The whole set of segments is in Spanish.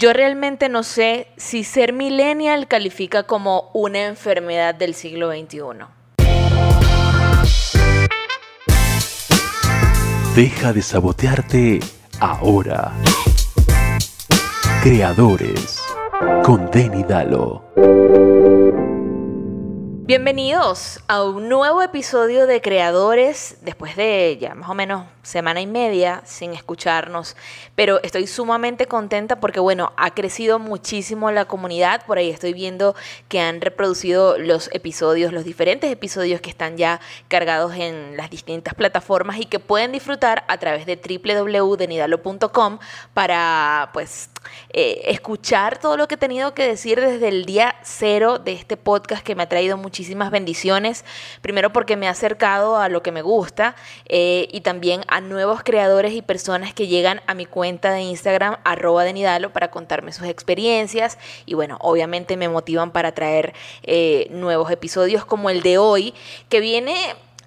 Yo realmente no sé si ser millennial califica como una enfermedad del siglo XXI. Deja de sabotearte ahora. Creadores con Denny Dalo. Bienvenidos a un nuevo episodio de Creadores, después de ya más o menos semana y media sin escucharnos, pero estoy sumamente contenta porque bueno, ha crecido muchísimo la comunidad, por ahí estoy viendo que han reproducido los episodios, los diferentes episodios que están ya cargados en las distintas plataformas y que pueden disfrutar a través de www.denidalo.com para pues eh, escuchar todo lo que he tenido que decir desde el día cero de este podcast que me ha traído muchísimas bendiciones. Primero porque me ha acercado a lo que me gusta eh, y también a nuevos creadores y personas que llegan a mi cuenta de Instagram, arroba de Nidalo, para contarme sus experiencias. Y bueno, obviamente me motivan para traer eh, nuevos episodios como el de hoy, que viene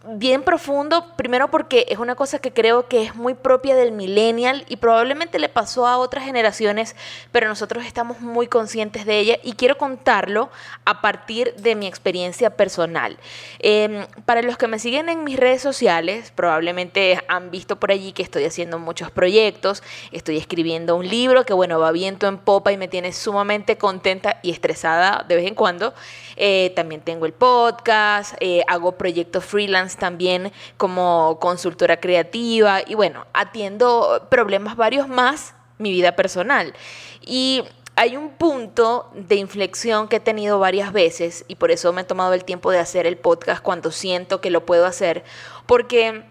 bien profundo, primero porque es una cosa que creo que es muy propia del millennial y probablemente le pasó a otras generaciones, pero nosotros estamos muy conscientes de ella y quiero contarlo a partir de mi experiencia personal. Em, para los que me siguen en mis redes sociales, probablemente han visto por allí que estoy haciendo muchos proyectos, estoy escribiendo un libro que bueno, va viento en popa y me tiene sumamente contenta y estresada de vez en cuando. Eh, también tengo el podcast, eh, hago proyectos freelance también como consultora creativa y bueno, atiendo problemas varios más mi vida personal. Y hay un punto de inflexión que he tenido varias veces y por eso me he tomado el tiempo de hacer el podcast cuando siento que lo puedo hacer, porque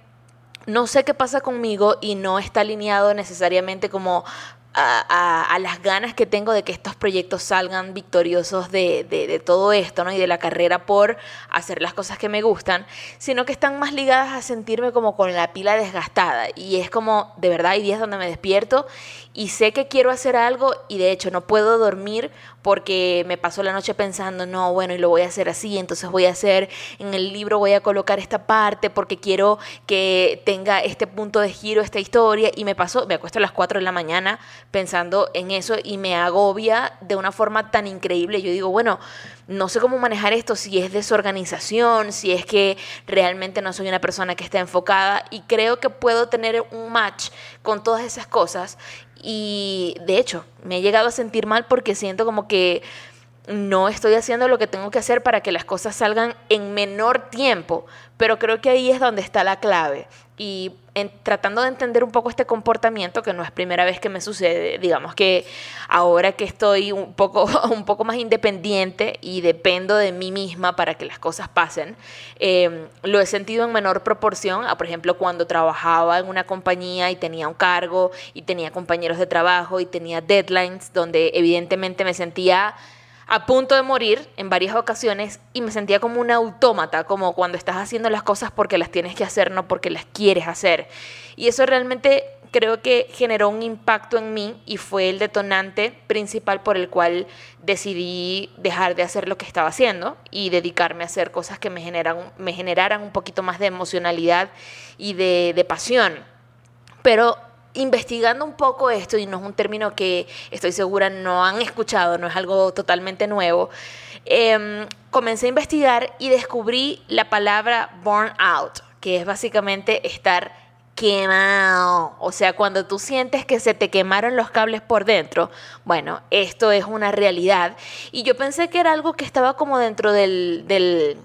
no sé qué pasa conmigo y no está alineado necesariamente como a, las ganas que tengo de que estos proyectos salgan victoriosos de, de, todo esto, ¿no? Y de la carrera por hacer las cosas que me gustan, sino que están más ligadas a sentirme como con la pila desgastada. Y es como, de verdad, hay días donde me despierto y sé que quiero hacer algo y de hecho no puedo dormir porque me paso la noche pensando, no, bueno, y lo voy a hacer así, entonces voy a hacer, en el libro voy a colocar esta parte porque quiero que tenga este punto de giro, esta historia, y me paso, me acuesto a las 4 de la mañana pensando en eso y me agobia de una forma tan increíble. Yo digo, bueno, no sé cómo manejar esto, si es desorganización, si es que realmente no soy una persona que está enfocada y creo que puedo tener un match con todas esas cosas y de hecho me he llegado a sentir mal porque siento como que no estoy haciendo lo que tengo que hacer para que las cosas salgan en menor tiempo, pero creo que ahí es donde está la clave. Y tratando de entender un poco este comportamiento, que no es primera vez que me sucede, digamos que ahora que estoy un poco, un poco más independiente y dependo de mí misma para que las cosas pasen, em, lo he sentido en menor proporción a, por ejemplo, cuando trabajaba en una compañía y tenía un cargo y tenía compañeros de trabajo y tenía deadlines donde evidentemente me sentía a punto de morir en varias ocasiones y me sentía como un autómata, como cuando estás haciendo las cosas porque las tienes que hacer, no porque las quieres hacer. Y eso realmente creo que generó un impacto en mí y fue el detonante principal por el cual decidí dejar de hacer lo que estaba haciendo y dedicarme a hacer cosas que me, generan, me generaran un poquito más de emocionalidad y de, de pasión. Pero investigando un poco esto, y no es un término que estoy segura no han escuchado, no es algo totalmente nuevo, em, comencé a investigar y descubrí la palabra burnout, que es básicamente estar quemado. O sea, cuando tú sientes que se te quemaron los cables por dentro, bueno, esto es una realidad. Y yo pensé que era algo que estaba como dentro del, del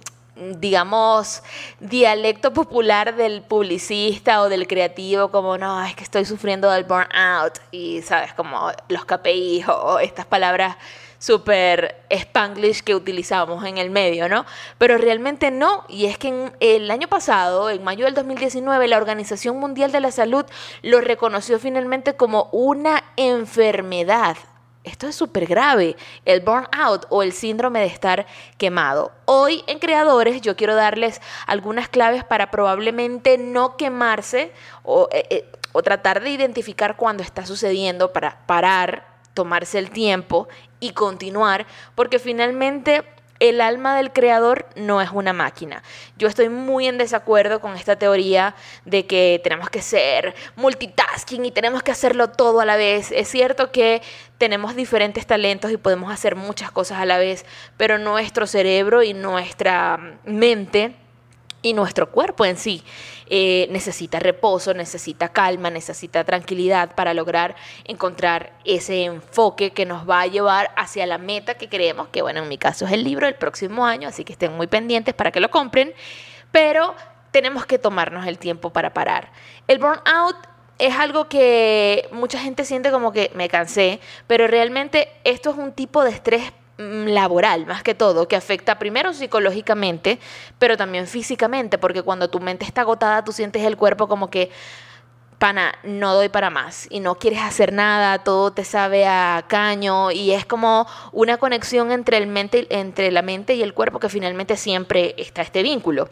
digamos, dialecto popular del publicista o del creativo, como no, es que estoy sufriendo del burnout y, sabes, como los KPI o estas palabras súper spanglish que utilizamos en el medio, ¿no? Pero realmente no, y es que el año pasado, en mayo del 2019, la Organización Mundial de la Salud lo reconoció finalmente como una enfermedad esto es súper grave, el burnout o el síndrome de estar quemado. Hoy en Creadores yo quiero darles algunas claves para probablemente no quemarse o, eh, eh, o tratar de identificar cuando está sucediendo para parar, tomarse el tiempo y continuar, porque finalmente el alma del creador no es una máquina. Yo estoy muy en desacuerdo con esta teoría de que tenemos que ser multitasking y tenemos que hacerlo todo a la vez. Es cierto que tenemos diferentes talentos y podemos hacer muchas cosas a la vez, pero nuestro cerebro y nuestra mente y nuestro cuerpo en sí eh, necesita reposo, necesita calma, necesita tranquilidad para lograr encontrar ese enfoque que nos va a llevar hacia la meta que creemos, que bueno, en mi caso es el libro del próximo año, así que estén muy pendientes para que lo compren, pero tenemos que tomarnos el tiempo para parar. El burnout es algo que mucha gente siente como que me cansé, pero realmente esto es un tipo de estrés laboral, más que todo, que afecta primero psicológicamente, pero también físicamente, porque cuando tu mente está agotada, tú sientes el cuerpo como que, pana, no doy para más y no quieres hacer nada, todo te sabe a caño y es como una conexión entre, el mente, entre la mente y el cuerpo que finalmente siempre está este vínculo.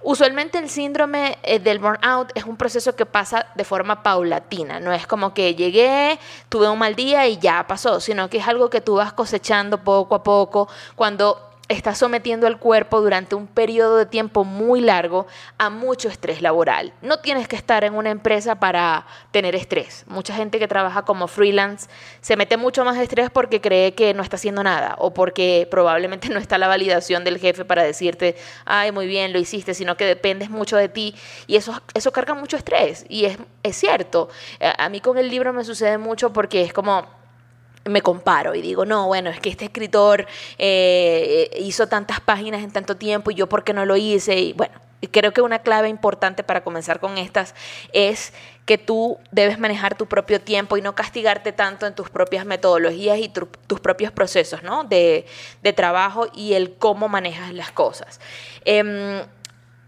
Usualmente el síndrome eh, del burnout es un proceso que pasa de forma paulatina, no es como que llegué, tuve un mal día y ya pasó, sino que es algo que tú vas cosechando poco a poco cuando estás sometiendo al cuerpo durante un periodo de tiempo muy largo a mucho estrés laboral. No tienes que estar en una empresa para tener estrés. Mucha gente que trabaja como freelance se mete mucho más estrés porque cree que no está haciendo nada o porque probablemente no está la validación del jefe para decirte, ay, muy bien, lo hiciste, sino que dependes mucho de ti y eso, eso carga mucho estrés. Y es, es cierto. A mí con el libro me sucede mucho porque es como me comparo y digo, no, bueno, es que este escritor eh, hizo tantas páginas en tanto tiempo y yo por qué no lo hice. Y bueno, creo que una clave importante para comenzar con estas es que tú debes manejar tu propio tiempo y no castigarte tanto en tus propias metodologías y tus propios procesos ¿no? de, de, trabajo y el cómo manejas las cosas. Eh,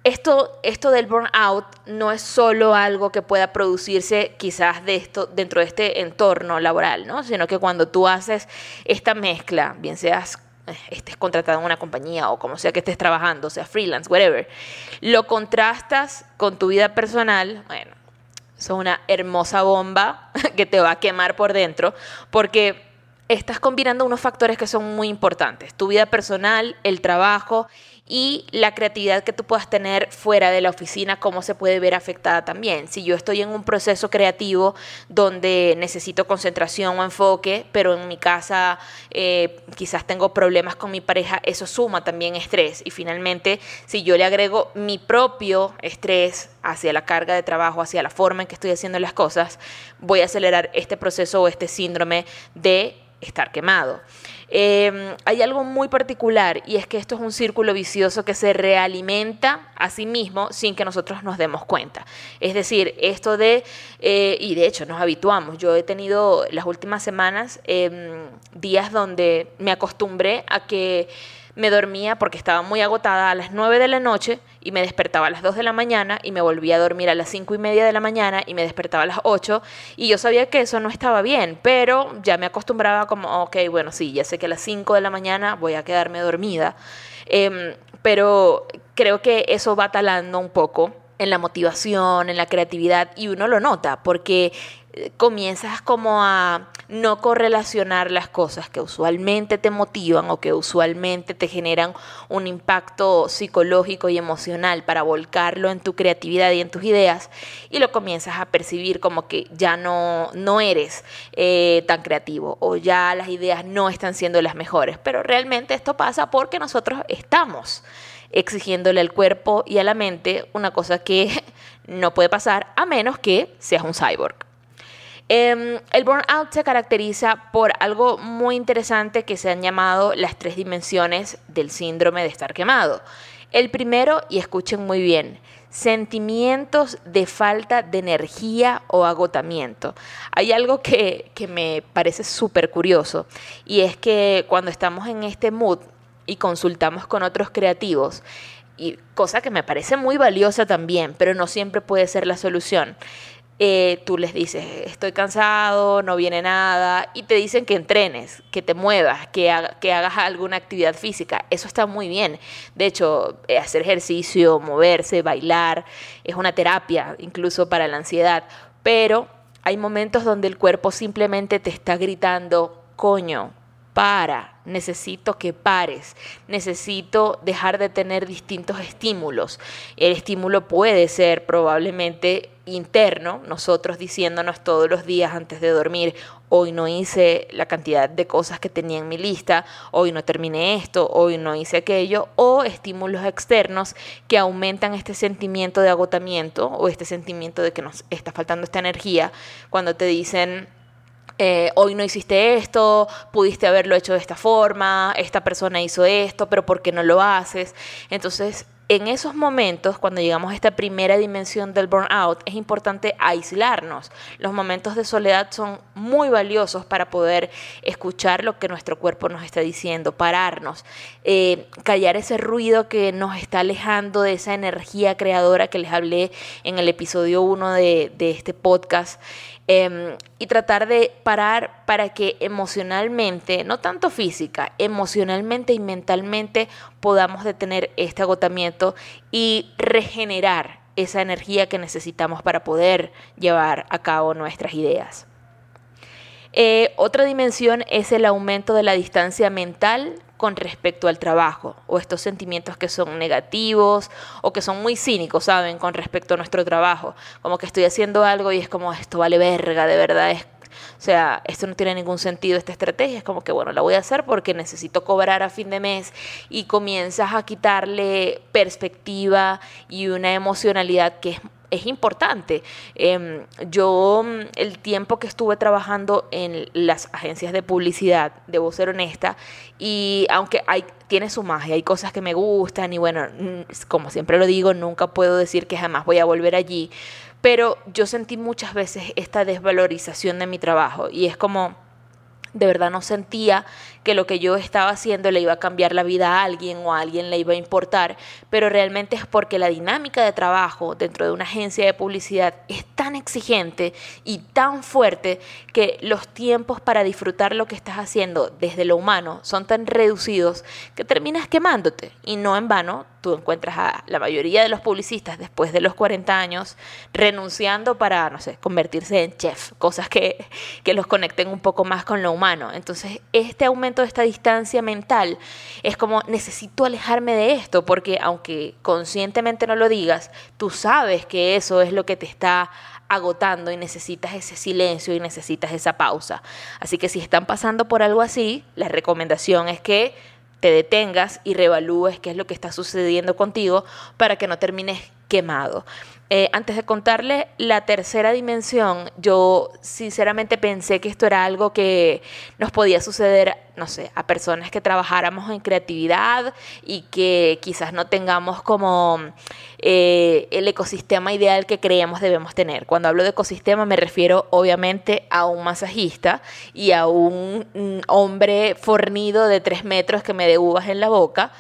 esto, esto del burnout no es solo algo que pueda producirse quizás dentro de este entorno laboral, ¿no? sino que cuando tú haces esta mezcla, bien seas eh, estés contratado en una compañía o como sea que estés trabajando, sea freelance, whatever, lo contrastas con tu vida personal, bueno, es una hermosa bomba que te va a quemar por dentro, porque estás combinando unos factores que son muy importantes, tu vida personal, el trabajo y la creatividad que tú puedas tener fuera de la oficina, cómo se puede ver afectada también. Si yo estoy en un proceso creativo donde necesito concentración o enfoque, pero en mi casa eh, quizás tengo problemas con mi pareja, eso suma también estrés. Y finalmente, si yo le agrego mi propio estrés hacia la carga de trabajo, hacia la forma en que estoy haciendo las cosas, voy a acelerar este proceso o este síndrome de estar quemado. Em, hay algo muy particular y es que esto es un círculo vicioso que se realimenta a sí mismo sin que nosotros nos demos cuenta. Es decir, esto de, eh, y de hecho nos habituamos, yo he tenido las últimas semanas em, días donde me acostumbré a que me dormía porque estaba muy agotada a las 9 de la noche y me despertaba a las 2 de la mañana y me volvía a dormir a las 5 y media de la mañana y me despertaba a las 8 y yo sabía que eso no estaba bien, pero ya me acostumbraba como, ok, bueno, sí, ya sé que a las 5 de la mañana voy a quedarme dormida, em, pero creo que eso va talando un poco en la motivación, en la creatividad y uno lo nota porque comienzas como a no correlacionar las cosas que usualmente te motivan o que usualmente te generan un impacto psicológico y emocional para volcarlo en tu creatividad y en tus ideas y lo comienzas a percibir como que ya no, no eres eh, tan creativo o ya las ideas no están siendo las mejores. Pero realmente esto pasa porque nosotros estamos exigiéndole al cuerpo y a la mente una cosa que no puede pasar a menos que seas un cyborg. Em, el burnout se caracteriza por algo muy interesante que se han llamado las tres dimensiones del síndrome de estar quemado. El primero, y escuchen muy bien, sentimientos de falta de energía o agotamiento. Hay algo que, que me parece súper curioso y es que cuando estamos en este mood y consultamos con otros creativos, y cosa que me parece muy valiosa también, pero no siempre puede ser la solución. Eh, tú les dices, estoy cansado, no viene nada, y te dicen que entrenes, que te muevas, que, que hagas alguna actividad física. Eso está muy bien. De hecho, eh, hacer ejercicio, moverse, bailar, es una terapia incluso para la ansiedad. Pero hay momentos donde el cuerpo simplemente te está gritando, coño, para, necesito que pares, necesito dejar de tener distintos estímulos. El estímulo puede ser probablemente interno, nosotros diciéndonos todos los días antes de dormir, hoy no hice la cantidad de cosas que tenía en mi lista, hoy no terminé esto, hoy no hice aquello, o estímulos externos que aumentan este sentimiento de agotamiento o este sentimiento de que nos está faltando esta energía cuando te dicen eh, hoy no hiciste esto, pudiste haberlo hecho de esta forma, esta persona hizo esto, pero ¿por qué no lo haces? Entonces, en esos momentos, cuando llegamos a esta primera dimensión del burnout, es importante aislarnos. Los momentos de soledad son muy valiosos para poder escuchar lo que nuestro cuerpo nos está diciendo, pararnos, eh, callar ese ruido que nos está alejando de esa energía creadora que les hablé en el episodio 1 de, de este podcast. Em, y tratar de parar para que emocionalmente, no tanto física, emocionalmente y mentalmente podamos detener este agotamiento y regenerar esa energía que necesitamos para poder llevar a cabo nuestras ideas. Eh, otra dimensión es el aumento de la distancia mental con respecto al trabajo o estos sentimientos que son negativos o que son muy cínicos, ¿saben? Con respecto a nuestro trabajo. Como que estoy haciendo algo y es como, esto vale verga, de verdad. Es, o sea, esto no tiene ningún sentido, esta estrategia. Es como que, bueno, la voy a hacer porque necesito cobrar a fin de mes y comienzas a quitarle perspectiva y una emocionalidad que es es importante. Em, yo el tiempo que estuve trabajando en las agencias de publicidad, debo ser honesta, y aunque hay, tiene su magia, hay cosas que me gustan y bueno, como siempre lo digo, nunca puedo decir que jamás voy a volver allí, pero yo sentí muchas veces esta desvalorización de mi trabajo y es como de verdad no sentía que lo que yo estaba haciendo le iba a cambiar la vida a alguien o a alguien le iba a importar, pero realmente es porque la dinámica de trabajo dentro de una agencia de publicidad es tan exigente y tan fuerte que los tiempos para disfrutar lo que estás haciendo desde lo humano son tan reducidos que terminas quemándote y no en vano tú encuentras a la mayoría de los publicistas después de los 40 años renunciando para, no sé, convertirse en chef, cosas que, que los conecten un poco más con lo humano. Entonces, este aumento de esta distancia mental es como necesito alejarme de esto porque aunque conscientemente no lo digas, tú sabes que eso es lo que te está agotando y necesitas ese silencio y necesitas esa pausa. Así que si están pasando por algo así, la recomendación es que te detengas y revalúes qué es lo que está sucediendo contigo para que no termines quemado. Eh, antes de contarle la tercera dimensión, yo sinceramente pensé que esto era algo que nos podía suceder, no sé, a personas que trabajáramos en creatividad y que quizás no tengamos como eh, el ecosistema ideal que creemos debemos tener. Cuando hablo de ecosistema me refiero obviamente a un masajista y a un, un hombre fornido de tres metros que me dé uvas en la boca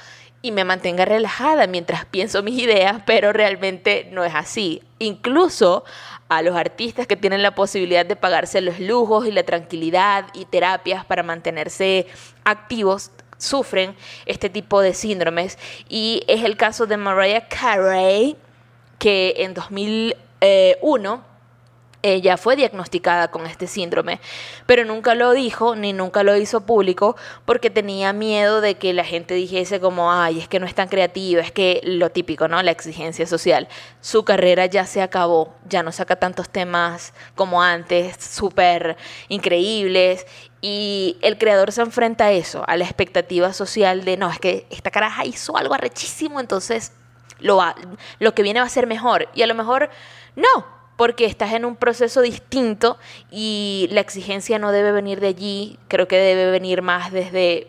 y me mantenga relajada mientras pienso mis ideas, pero realmente no es así. Incluso a los artistas que tienen la posibilidad de pagarse los lujos y la tranquilidad y terapias para mantenerse activos, sufren este tipo de síndromes. Y es el caso de Mariah Carey, que en 2001 ella fue diagnosticada con este síndrome, pero nunca lo dijo ni nunca lo hizo público porque tenía miedo de que la gente dijese como, ay, es que no es tan creativa, es que lo típico, ¿no? La exigencia social. Su carrera ya se acabó, ya no saca tantos temas como antes, súper increíbles. Y el creador se enfrenta a eso, a la expectativa social de, no, es que esta caraja hizo algo arrechísimo, entonces lo, lo que viene va a ser mejor. Y a lo mejor no, porque estás en un proceso distinto y la exigencia no debe venir de allí, creo que debe venir más desde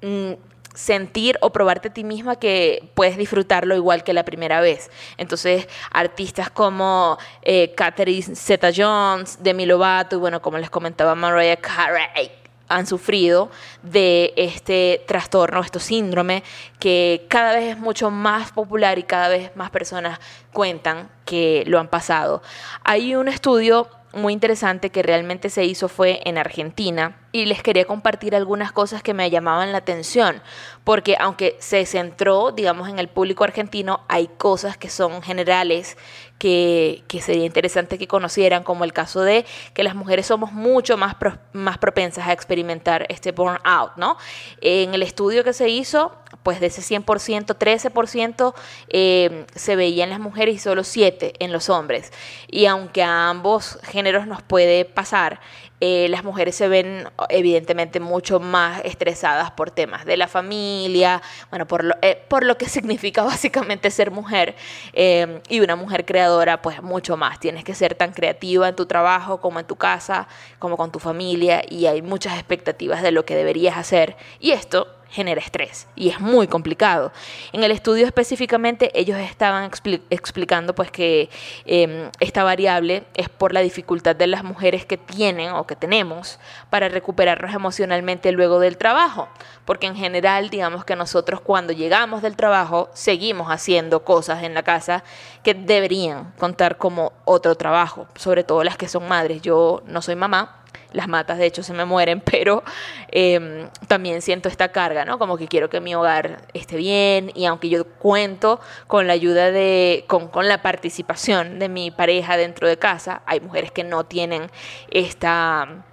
mm, sentir o probarte a ti misma que puedes disfrutarlo igual que la primera vez. Entonces, artistas como eh, Catherine Zeta-Jones, Demi Lovato y bueno, como les comentaba Mariah Carey, han sufrido de este trastorno, este síndrome, que cada vez es mucho más popular y cada vez más personas cuentan que lo han pasado. Hay un estudio muy interesante que realmente se hizo fue en Argentina y les quería compartir algunas cosas que me llamaban la atención, porque aunque se centró, digamos, en el público argentino, hay cosas que son generales que, que, sería interesante que conocieran, como el caso de que las mujeres somos mucho más, más propensas a experimentar este burnout, ¿no? En el estudio que se hizo, pues de ese 100%, 13% eh, se veía en las mujeres y solo 7% en los hombres. Y aunque a ambos géneros nos puede pasar, eh, las mujeres se ven evidentemente mucho más estresadas por temas de la familia, bueno, por lo, eh, por lo que significa básicamente ser mujer eh, y una mujer creadora, pues mucho más. Tienes que ser tan creativa en tu trabajo como en tu casa, como con tu familia y hay muchas expectativas de lo que deberías hacer y esto genera estrés y es muy complicado. En el estudio específicamente ellos estaban explicando pues que em, esta variable es por la dificultad de las mujeres que tienen o que tenemos para recuperarnos emocionalmente luego del trabajo, porque en general digamos que nosotros cuando llegamos del trabajo seguimos haciendo cosas en la casa que deberían contar como otro trabajo, sobre todo las que son madres. Yo no soy mamá, las matas de hecho se me mueren, pero em, también siento esta carga, ¿no? Como que quiero que mi hogar esté bien y aunque yo cuento con la ayuda de, con, con la participación de mi pareja dentro de casa, hay mujeres que no tienen esta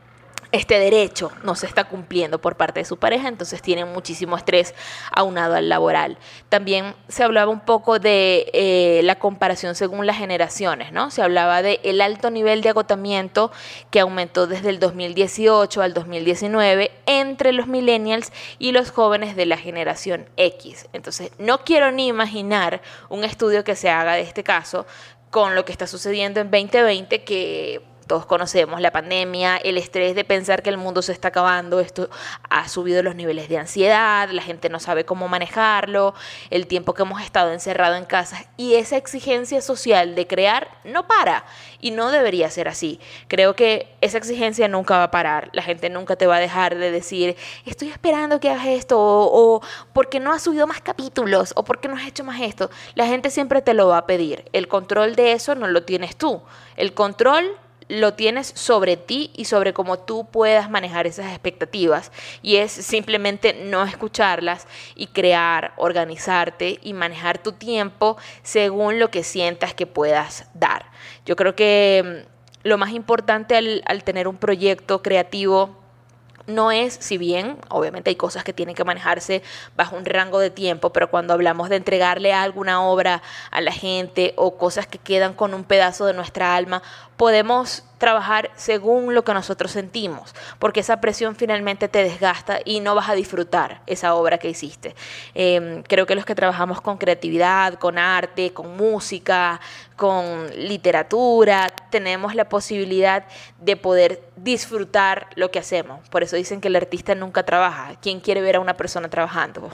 este derecho no se está cumpliendo por parte de su pareja, entonces tienen muchísimo estrés aunado al laboral. También se hablaba un poco de eh, la comparación según las generaciones, ¿no? Se hablaba de el alto nivel de agotamiento que aumentó desde el 2018 al 2019 entre los millennials y los jóvenes de la generación X. Entonces, no quiero ni imaginar un estudio que se haga de este caso con lo que está sucediendo en 2020 que todos conocemos la pandemia, el estrés de pensar que el mundo se está acabando, esto ha subido los niveles de ansiedad, la gente no sabe cómo manejarlo, el tiempo que hemos estado encerrado en casa y esa exigencia social de crear no para y no debería ser así. Creo que esa exigencia nunca va a parar, la gente nunca te va a dejar de decir, estoy esperando que hagas esto o, o porque no has subido más capítulos o porque no has hecho más esto. La gente siempre te lo va a pedir. El control de eso no lo tienes tú. El control lo tienes sobre ti y sobre cómo tú puedas manejar esas expectativas. Y es simplemente no escucharlas y crear, organizarte y manejar tu tiempo según lo que sientas que puedas dar. Yo creo que mm, lo más importante al, tener un proyecto creativo no es, si bien obviamente hay cosas que tienen que manejarse bajo un rango de tiempo, pero cuando hablamos de entregarle alguna obra a la gente o cosas que quedan con un pedazo de nuestra alma, podemos trabajar según lo que nosotros sentimos, porque esa presión finalmente te desgasta y no vas a disfrutar esa obra que hiciste. Em, creo que los que trabajamos con creatividad, con arte, con música, con literatura, tenemos la posibilidad de poder disfrutar lo que hacemos. Por eso dicen que el artista nunca trabaja. ¿Quién quiere ver a una persona trabajando?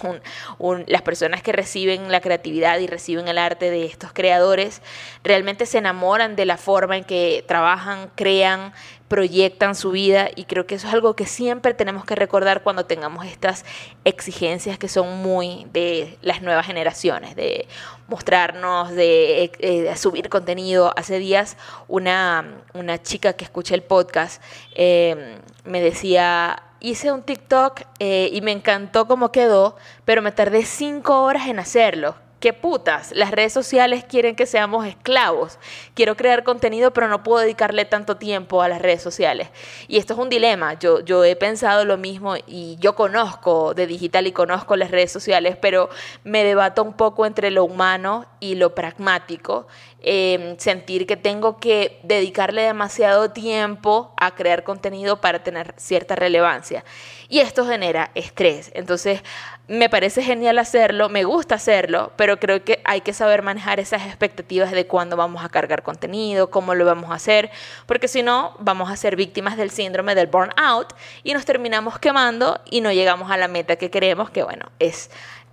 las personas que reciben la creatividad y reciben el arte de estos creadores realmente se enamoran de la forma en que trabajan, crean, proyectan su vida y creo que eso es algo que siempre tenemos que recordar cuando tengamos estas exigencias que son muy de las nuevas generaciones, de mostrarnos, de, eh, subir contenido. Hace días una, una, chica que escuché el podcast eh, me decía, hice un TikTok eh, y me encantó cómo quedó, pero me tardé cinco horas en hacerlo qué putas, las redes sociales quieren que seamos esclavos. Quiero crear contenido, pero no puedo dedicarle tanto tiempo a las redes sociales. Y esto es un dilema. Yo, yo he pensado lo mismo y yo conozco de digital y conozco las redes sociales, pero me debato un poco entre lo humano y lo pragmático. Em, sentir que tengo que dedicarle demasiado tiempo a crear contenido para tener cierta relevancia. Y esto genera estrés. Entonces, me parece genial hacerlo, me gusta hacerlo, pero creo que hay que saber manejar esas expectativas de cuándo vamos a cargar contenido, cómo lo vamos a hacer, porque si no, vamos a ser víctimas del síndrome del burnout y nos terminamos quemando y no llegamos a la meta que queremos, que bueno, es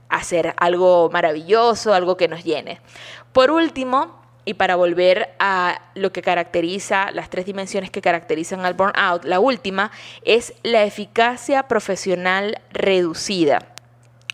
hacer algo maravilloso, algo que nos llene. Por último, y para volver a lo que caracteriza, las tres dimensiones que caracterizan al burnout, la última es la eficacia profesional reducida.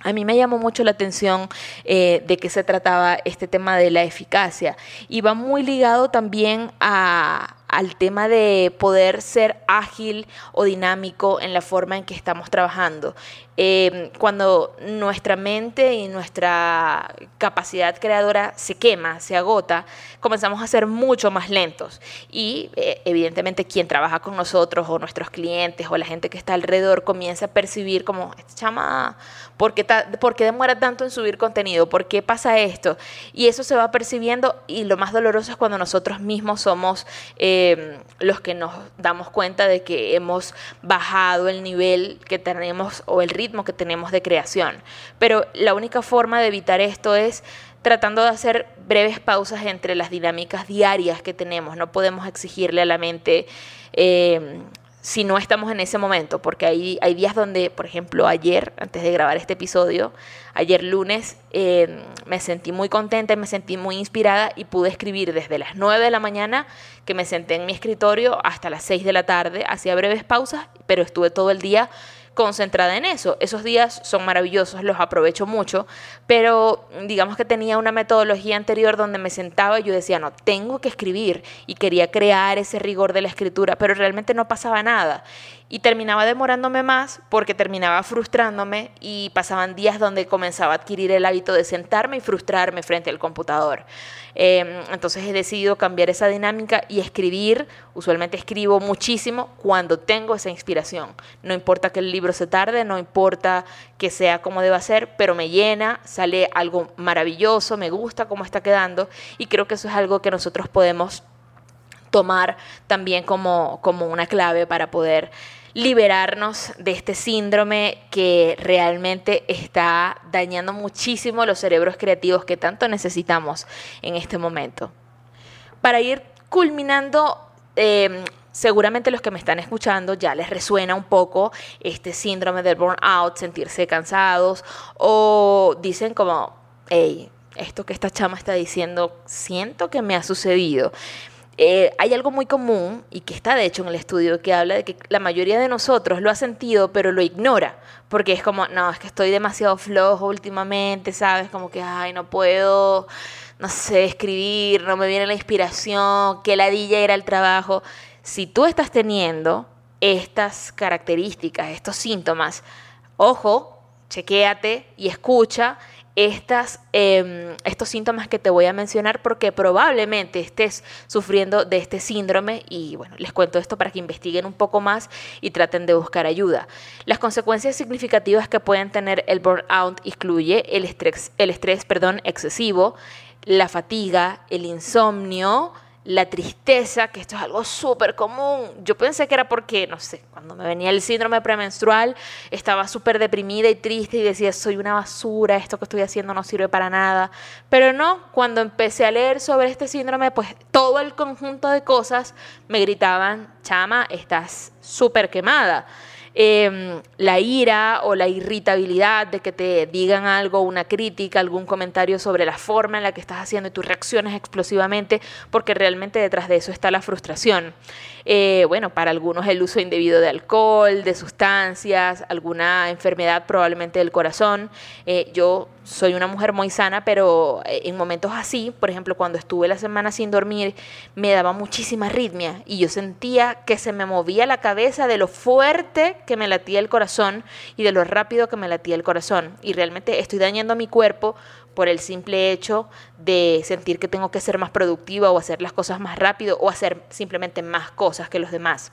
A mí me llamó mucho la atención eh, de qué se trataba este tema de la eficacia y va muy ligado también al tema de poder ser ágil o dinámico en la forma en que estamos trabajando. Em, cuando nuestra mente y nuestra capacidad creadora se quema, se agota, comenzamos a ser mucho más lentos. Y eh, evidentemente quien trabaja con nosotros o nuestros clientes o la gente que está alrededor comienza a percibir como, esta chama, ¿por qué, ¿por qué demora tanto en subir contenido? ¿Por qué pasa esto? Y eso se va percibiendo y lo más doloroso es cuando nosotros mismos somos em, los que nos damos cuenta de que hemos bajado el nivel que tenemos o el ritmo que tenemos de creación. Pero la única forma de evitar esto es tratando de hacer breves pausas entre las dinámicas diarias que tenemos. No podemos exigirle a la mente eh, si no estamos en ese momento, porque hay, hay días donde, por ejemplo, ayer, antes de grabar este episodio, ayer lunes, eh, me sentí muy contenta, me sentí muy inspirada y pude escribir desde las 9 de la mañana, que me senté en mi escritorio, hasta las 6 de la tarde, hacía breves pausas, pero estuve todo el día concentrada en eso. Esos días son maravillosos, los aprovecho mucho, pero digamos que tenía una metodología anterior donde me sentaba y yo decía, no, tengo que escribir y quería crear ese rigor de la escritura, pero realmente no pasaba nada y terminaba demorándome más porque terminaba frustrándome y pasaban días donde comenzaba a adquirir el hábito de sentarme y frustrarme frente al computador. Em, entonces he decidido cambiar esa dinámica y escribir, usualmente escribo muchísimo cuando tengo esa inspiración. No importa que el libro se tarde, no importa que sea como deba ser, pero me llena, sale algo maravilloso, me gusta cómo está quedando y creo que eso es algo que nosotros podemos tomar también como, como una clave para poder liberarnos de este síndrome que realmente está dañando muchísimo los cerebros creativos que tanto necesitamos en este momento. Para ir culminando, em, seguramente los que me están escuchando ya les resuena un poco este síndrome del burnout, sentirse cansados o dicen como, hey, esto que esta chama está diciendo, siento que me ha sucedido. Eh, hay algo muy común y que está de hecho en el estudio que habla de que la mayoría de nosotros lo ha sentido pero lo ignora porque es como, no, es que estoy demasiado flojo últimamente, ¿sabes? Como que, ay, no puedo, no sé, escribir, no me viene la inspiración, que ladilla era el trabajo. Si tú estás teniendo estas características, estos síntomas, ojo, chequéate y escucha estas, em, estos síntomas que te voy a mencionar porque probablemente estés sufriendo de este síndrome y bueno, les cuento esto para que investiguen un poco más y traten de buscar ayuda. Las consecuencias significativas que pueden tener el burnout incluye el estrés, el estrés perdón, excesivo, la fatiga, el insomnio, la tristeza, que esto es algo súper común. Yo pensé que era porque, no sé, cuando me venía el síndrome premenstrual, estaba súper deprimida y triste y decía, soy una basura, esto que estoy haciendo no sirve para nada. Pero no, cuando empecé a leer sobre este síndrome, pues todo el conjunto de cosas me gritaban, chama, estás súper quemada. Em, la ira o la irritabilidad de que te digan algo, una crítica, algún comentario sobre la forma en la que estás haciendo y tus reacciones explosivamente, porque realmente detrás de eso está la frustración. Eh, bueno, para algunos el uso indebido de alcohol, de sustancias, alguna enfermedad probablemente del corazón. Eh, yo soy una mujer muy sana, pero eh, en momentos así, por ejemplo, cuando estuve la semana sin dormir, me daba muchísima arritmia y yo sentía que se me movía la cabeza de lo fuerte que me latía el corazón y de lo rápido que me latía el corazón. Y realmente estoy dañando a mi cuerpo por el simple hecho de sentir que tengo que ser más productiva o hacer las cosas más rápido o hacer simplemente más cosas que los demás.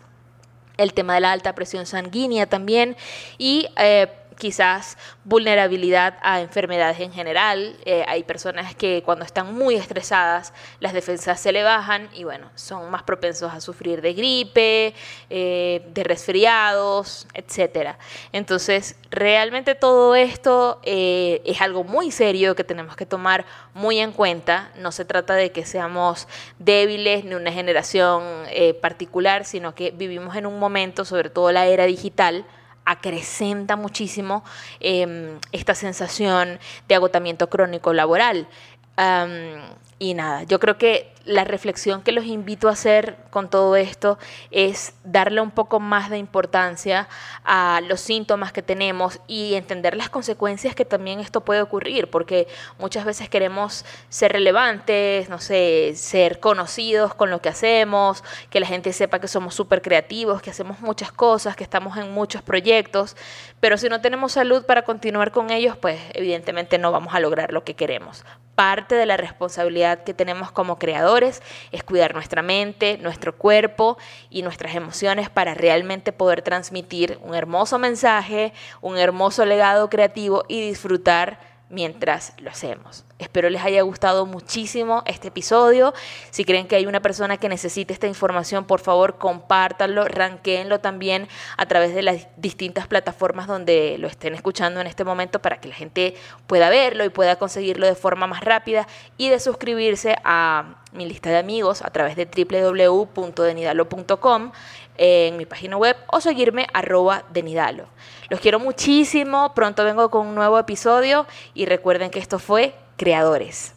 El tema de la alta presión sanguínea también y eh, quizás vulnerabilidad a enfermedades en general. Eh, hay personas que cuando están muy estresadas las defensas se le bajan y bueno, son más propensos a sufrir de gripe, eh, de resfriados, etc. Entonces, realmente todo esto eh, es algo muy serio que tenemos que tomar muy en cuenta. No se trata de que seamos débiles ni una generación particular, sino que vivimos en un momento, sobre todo la era digital, acrecenta muchísimo em, esta sensación de agotamiento crónico laboral. Y nada, yo creo que la reflexión que los invito a hacer con todo esto es darle un poco más de importancia a los síntomas que tenemos y entender las consecuencias que también esto puede ocurrir, porque muchas veces queremos ser relevantes, no sé, ser conocidos con lo que hacemos, que la gente sepa que somos súper creativos, que hacemos muchas cosas, que estamos en muchos proyectos, pero si no tenemos salud para continuar con ellos, pues evidentemente no vamos a lograr lo que queremos. Parte de la responsabilidad que tenemos como creadores es cuidar nuestra mente, nuestro cuerpo y nuestras emociones para realmente poder transmitir un hermoso mensaje, un hermoso legado creativo y disfrutar mientras lo hacemos. Espero les haya gustado muchísimo este episodio. Si creen que hay una persona que necesite esta información, por favor compártanlo, ranqueenlo también a través de las distintas plataformas donde lo estén escuchando en este momento para que la gente pueda verlo y pueda conseguirlo de forma más rápida y de suscribirse a mi lista de amigos a través de www.denidalo.com en mi página web o seguirme arroba denidalo. Los quiero muchísimo, pronto vengo con un nuevo episodio y recuerden que esto fue Creadores.